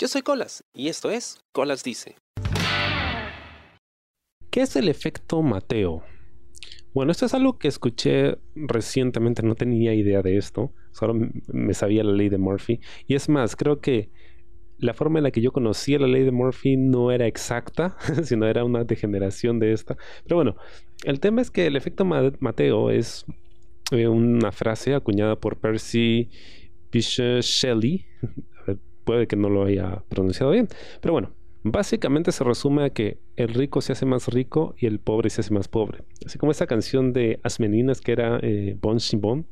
Yo soy Colas y esto es Colas Dice. ¿Qué es el efecto Mateo? Bueno, esto es algo que escuché recientemente, no tenía idea de esto, solo me sabía la ley de Murphy. Y es más, creo que la forma en la que yo conocía la ley de Murphy no era exacta, sino era una degeneración de esta. Pero bueno, el tema es que el efecto Mateo es eh, una frase acuñada por Percy Bysshe Shelley. Puede que no lo haya pronunciado bien, pero bueno, básicamente se resume a que el rico se hace más rico y el pobre se hace más pobre. Así como esa canción de Asmeninas que era eh, Bon Bon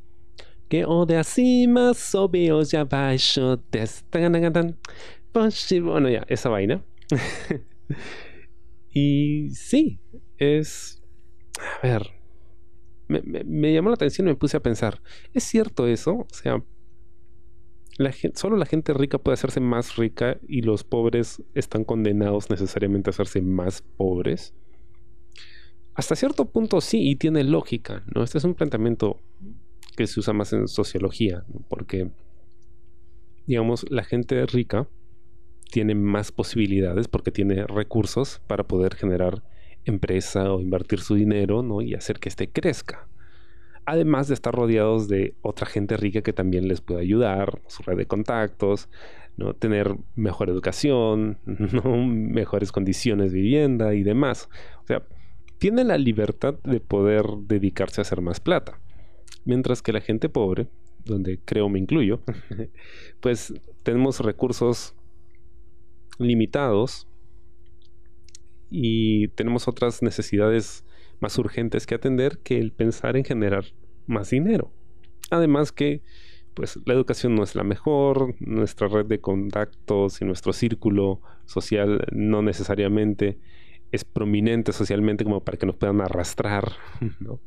que o de acima sobe ya baixo bueno ya esa vaina. Y sí es a ver me, llamó la atención y me puse a pensar es cierto eso o sea solo la gente rica puede hacerse más rica y los pobres están condenados necesariamente a hacerse más pobres hasta cierto punto sí y tiene lógica no este es un planteamiento que se usa más en sociología, porque, digamos, la gente rica tiene más posibilidades porque tiene recursos para poder generar empresa o invertir su dinero ¿no? y hacer que éste crezca. Además de estar rodeados de otra gente rica que también les puede ayudar, su red de contactos, ¿no? tener mejor educación, ¿no? mejores condiciones de vivienda y demás. O sea, tiene la libertad de poder dedicarse a hacer más plata. Mientras que la gente pobre, donde creo me incluyo, pues tenemos recursos limitados y tenemos otras necesidades más urgentes que atender que el pensar en generar más dinero. Además que pues la educación no es la mejor, nuestra red de contactos y nuestro círculo social no necesariamente es prominente socialmente como para que nos puedan arrastrar, ¿no?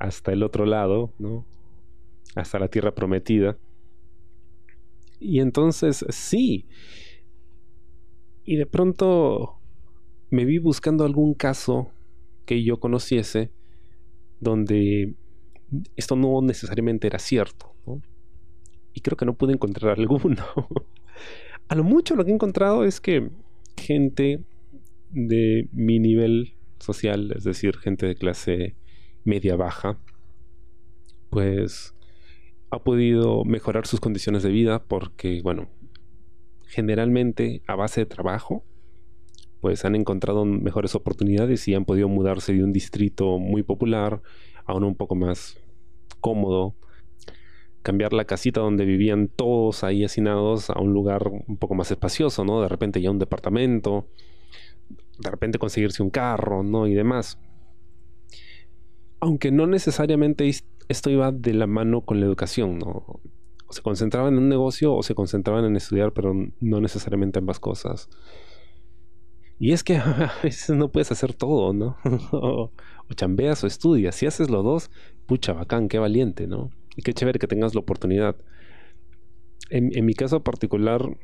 hasta el otro lado, ¿no? Hasta la tierra prometida. Y entonces, sí. Y de pronto me vi buscando algún caso que yo conociese donde esto no necesariamente era cierto. Y creo que no pude encontrar alguno. A lo mucho lo que he encontrado es que gente de mi nivel social, es decir, gente de clase media baja, pues ha podido mejorar sus condiciones de vida porque, bueno, generalmente a base de trabajo, pues han encontrado mejores oportunidades y han podido mudarse de un distrito muy popular a uno un poco más cómodo, cambiar la casita donde vivían todos ahí hacinados a un lugar un poco más espacioso, ¿no? De repente ya un departamento, de repente conseguirse un carro, ¿no? Y demás aunque no necesariamente esto iba de la mano con la educación, ¿no? O se concentraban en un negocio o se concentraban en estudiar, pero no necesariamente ambas cosas. Y es que a veces no puedes hacer todo, ¿no? o, chambeas o estudias. Si haces los dos, pucha, bacán, qué valiente, ¿no? Y qué chévere que tengas la oportunidad. En, mi caso particular,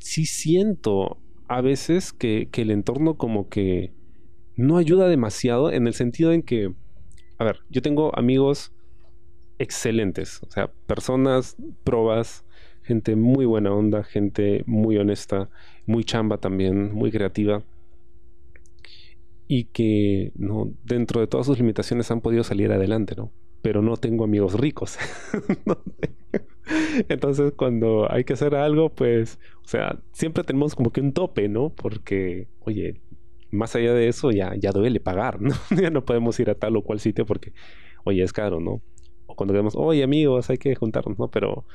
sí siento a veces que el entorno como que no ayuda demasiado en el sentido en que a ver, yo tengo amigos excelentes, o sea, personas probas, gente muy buena onda, gente muy honesta, muy chamba también, muy creativa y que no dentro de todas sus limitaciones han podido salir adelante, ¿no? Pero no tengo amigos ricos. Entonces, cuando hay que hacer algo, pues, o sea, siempre tenemos como que un tope, ¿no? Porque, oye, más allá de eso ya, ya duele pagar, ¿no? ya no podemos ir a tal o cual sitio porque, oye, es caro, ¿no? O cuando queremos, oye, amigos, hay que juntarnos, ¿no? Pero,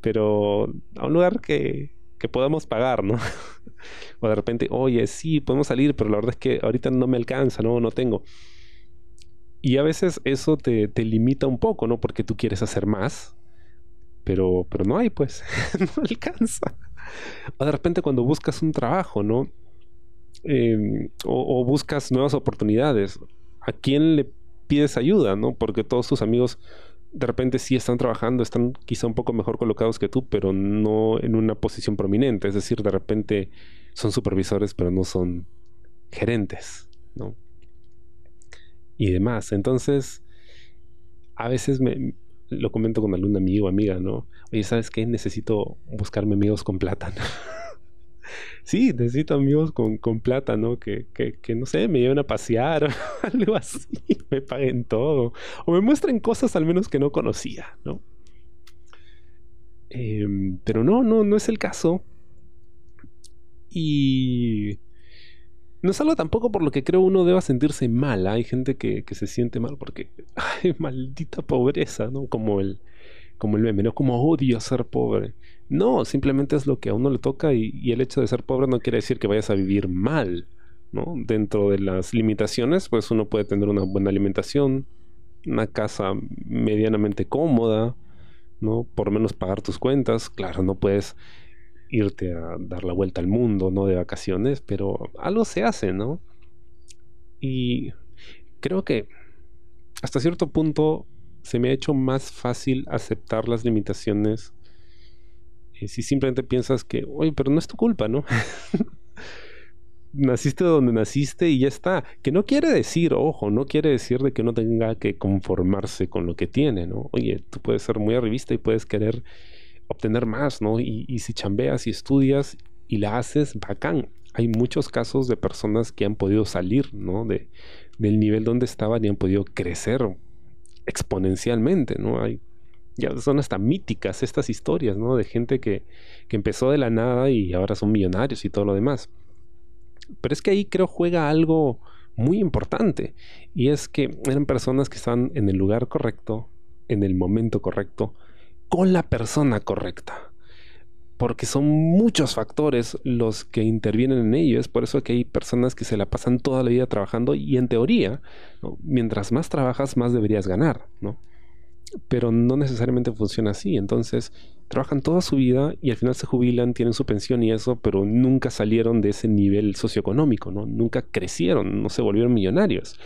pero a un lugar que, que podamos pagar, ¿no? o de repente, oye, sí, podemos salir, pero la verdad es que ahorita no me alcanza, ¿no? No tengo. Y a veces eso te, te limita un poco, ¿no? Porque tú quieres hacer más, pero, pero no hay, pues, no alcanza. O de repente cuando buscas un trabajo, ¿no? Em, o, buscas nuevas oportunidades. ¿A quién le pides ayuda? ¿no? Porque todos tus amigos de repente sí están trabajando, están quizá un poco mejor colocados que tú, pero no en una posición prominente. Es decir, de repente son supervisores, pero no son gerentes, ¿no? Y demás. Entonces, a veces me lo comento con algún amigo o amiga, ¿no? Oye, ¿sabes qué? Necesito buscarme amigos con plata. sí, necesito amigos con, con plata, ¿no? Que, que, que, no sé, me lleven a pasear algo así, me paguen todo. O me muestren cosas al menos que no conocía, ¿no? Em, pero no, no, no es el caso. Y no es algo tampoco por lo que creo uno deba sentirse mal. Hay gente que, que se siente mal porque, ay, maldita pobreza, ¿no? Como el, como el meme, ¿no? Como odio ser pobre. No, simplemente es lo que a uno le toca y, el hecho de ser pobre no quiere decir que vayas a vivir mal, ¿no? Dentro de las limitaciones, pues uno puede tener una buena alimentación, una casa medianamente cómoda, ¿no? Por menos pagar tus cuentas. Claro, no puedes irte a dar la vuelta al mundo, ¿no? De vacaciones, pero algo se hace, ¿no? Y creo que hasta cierto punto se me ha hecho más fácil aceptar las limitaciones eh, si simplemente piensas que, oye, pero no es tu culpa, ¿no? naciste donde naciste y ya está. Que no quiere decir, ojo, no quiere decir de que uno tenga que conformarse con lo que tiene, ¿no? Oye, tú puedes ser muy arribista y puedes querer obtener más, ¿no? Y, si chambeas y estudias y la haces, bacán. Hay muchos casos de personas que han podido salir, ¿no? De, del nivel donde estaban y han podido crecer exponencialmente, ¿no? Hay, ya son hasta míticas estas historias, ¿no? De gente que, que empezó de la nada y ahora son millonarios y todo lo demás. Pero es que ahí creo juega algo muy importante y es que eran personas que están en el lugar correcto, en el momento correcto, con la persona correcta. Porque son muchos factores los que intervienen en ello. Es por eso que hay personas que se la pasan toda la vida trabajando y en teoría, mientras más trabajas, más deberías ganar, ¿no? Pero no necesariamente funciona así. Entonces, trabajan toda su vida y al final se jubilan, tienen su pensión y eso, pero nunca salieron de ese nivel socioeconómico, ¿no? Nunca crecieron, no se volvieron millonarios.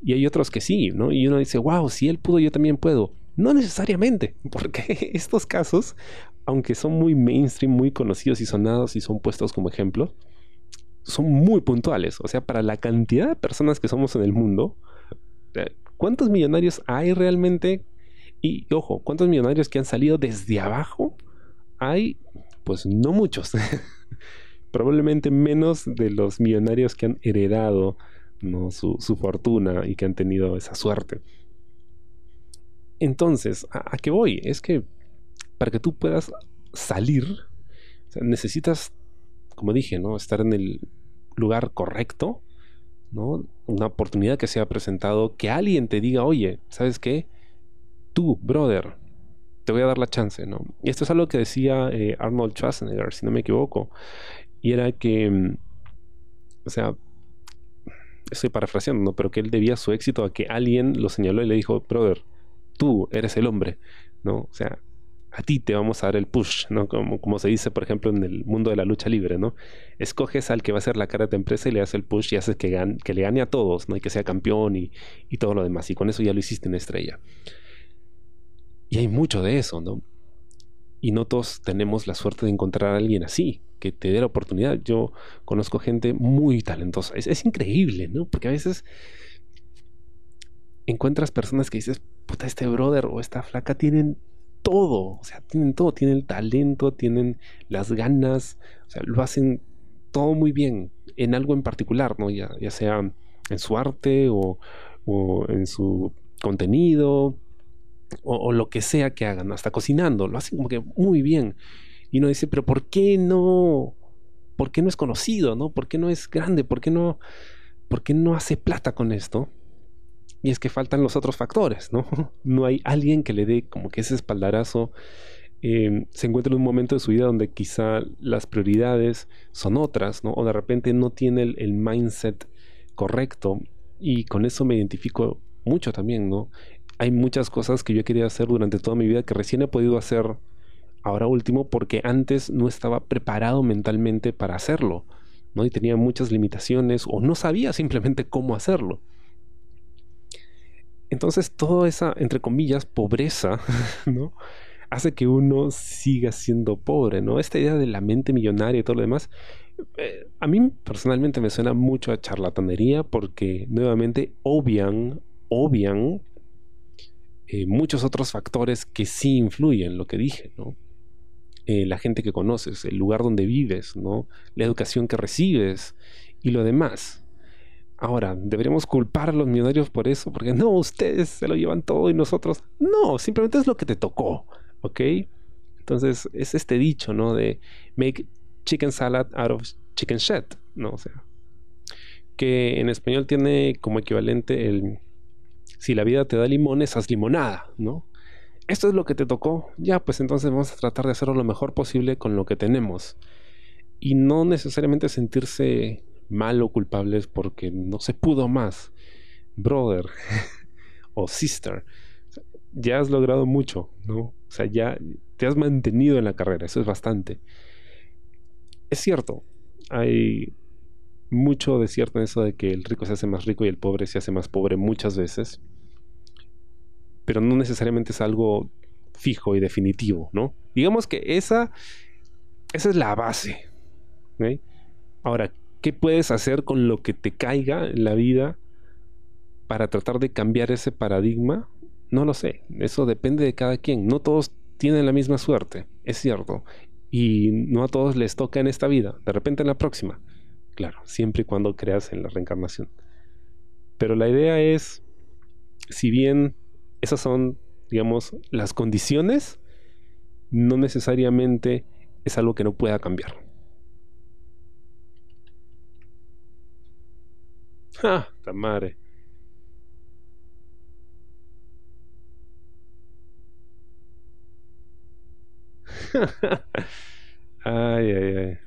Y hay otros que sí, ¿no? Y uno dice, wow, si él pudo, yo también puedo. No necesariamente, porque estos casos, aunque son muy mainstream, muy conocidos y sonados y son puestos como ejemplo, son muy puntuales. O sea, para la cantidad de personas que somos en el mundo, eh, ¿cuántos millonarios hay realmente? Y ojo, ¿cuántos millonarios que han salido desde abajo? Hay, pues no muchos. Probablemente menos de los millonarios que han heredado su fortuna y que han tenido esa suerte. Entonces, ¿a, qué voy? Es que para que tú puedas salir, necesitas, como dije, ¿no? Estar en el lugar correcto, ¿no? Una oportunidad que se ha presentado, que alguien te diga, oye, ¿sabes qué? Tú, brother, te voy a dar la chance, ¿no? Y esto es algo que decía eh, Arnold Schwarzenegger, si no me equivoco, y era que, mm, o sea, estoy parafraseando, ¿no? Pero que él debía su éxito a que alguien lo señaló y le dijo, brother, tú eres el hombre, ¿no? O sea, a ti te vamos a dar el push, ¿no? Como, como, se dice, por ejemplo, en el mundo de la lucha libre, ¿no? Escoges al que va a ser la cara de tu empresa y le das el push y haces que, que le gane a todos, ¿no? Y que sea campeón y, y, todo lo demás. Y con eso ya lo hiciste en estrella. Y hay mucho de eso, ¿no? Y no todos tenemos la suerte de encontrar a alguien así, que te dé la oportunidad. Yo conozco gente muy talentosa. Es, es increíble, ¿no? Porque a veces encuentras personas que dices, puta, este brother o esta flaca tienen todo, o sea, tienen todo, tienen el talento, tienen las ganas, o sea, lo hacen todo muy bien en algo en particular, ¿no? Ya, sea en su arte o, o en su contenido o, o, lo que sea que hagan, hasta cocinando, lo hacen como que muy bien. Y uno dice, pero ¿por qué no? ¿Por qué no es conocido, no? ¿Por qué no es grande? ¿Por qué no, por qué no hace plata con esto? Y es que faltan los otros factores, ¿no? No hay alguien que le dé como que ese espaldarazo. Em, se encuentra en un momento de su vida donde quizá las prioridades son otras, ¿no? O de repente no tiene el, el mindset correcto. Y con eso me identifico mucho también, ¿no? Hay muchas cosas que yo querido hacer durante toda mi vida que recién he podido hacer ahora último porque antes no estaba preparado mentalmente para hacerlo, ¿no? Y tenía muchas limitaciones o no sabía simplemente cómo hacerlo. Entonces, toda esa, entre comillas, pobreza, ¿no? Hace que uno siga siendo pobre, ¿no? Esta idea de la mente millonaria y todo lo demás, eh, a mí personalmente me suena mucho a charlatanería porque nuevamente obvian, obvian eh, muchos otros factores que sí influyen, lo que dije, ¿no? eh, la gente que conoces, el lugar donde vives, ¿no? La educación que recibes y lo demás. Ahora, ¿deberíamos culpar a los millonarios por eso? Porque no, ustedes se lo llevan todo y nosotros. No, simplemente es lo que te tocó, ¿ok? Entonces, es este dicho, ¿no? De make chicken salad out of chicken shit, ¿no? O sea, que en español tiene como equivalente el si la vida te da limones, haz limonada, ¿no? Esto es lo que te tocó, ya, pues entonces vamos a tratar de hacerlo lo mejor posible con lo que tenemos. Y no necesariamente sentirse mal o culpables porque no se pudo más. Brother o sister, ya has logrado mucho, ¿no? O sea, ya te has mantenido en la carrera, eso es bastante. Es cierto, hay mucho de cierto en eso de que el rico se hace más rico y el pobre se hace más pobre muchas veces, pero no necesariamente es algo fijo y definitivo, ¿no? Digamos que esa, esa es la base. Ahora, ¿qué puedes hacer con lo que te caiga en la vida para tratar de cambiar ese paradigma? No lo sé, eso depende de cada quien. No todos tienen la misma suerte, es cierto, y no a todos les toca en esta vida, de repente en la próxima. Claro, siempre y cuando creas en la reencarnación. Pero la idea es, si bien esas son, digamos, las condiciones, no necesariamente es algo que no pueda cambiar. ¡Ja! ¡Ta madre! ay, ay, ay.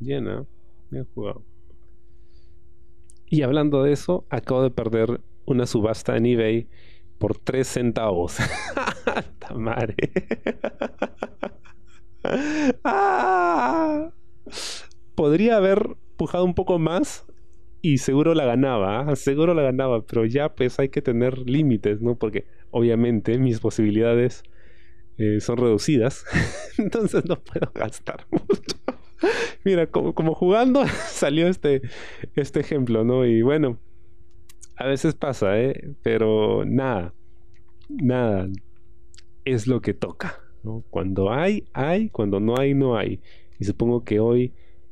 Llena. Bien jugado. Y hablando de eso, acabo de perder una subasta en eBay por 3 centavos. Tamare. Ah. Podría haber pujado un poco más y seguro la ganaba, ¿ah? seguro la ganaba, pero ya pues hay que tener límites, ¿no? Porque obviamente mis posibilidades eh, son reducidas, entonces no puedo gastar mucho. Mira, como, jugando salió este, este ejemplo, ¿no? Y bueno, a veces pasa, ¿eh? Pero nada, nada, es lo que toca, ¿no? Cuando hay, hay, cuando no hay, no hay. Y supongo que hoy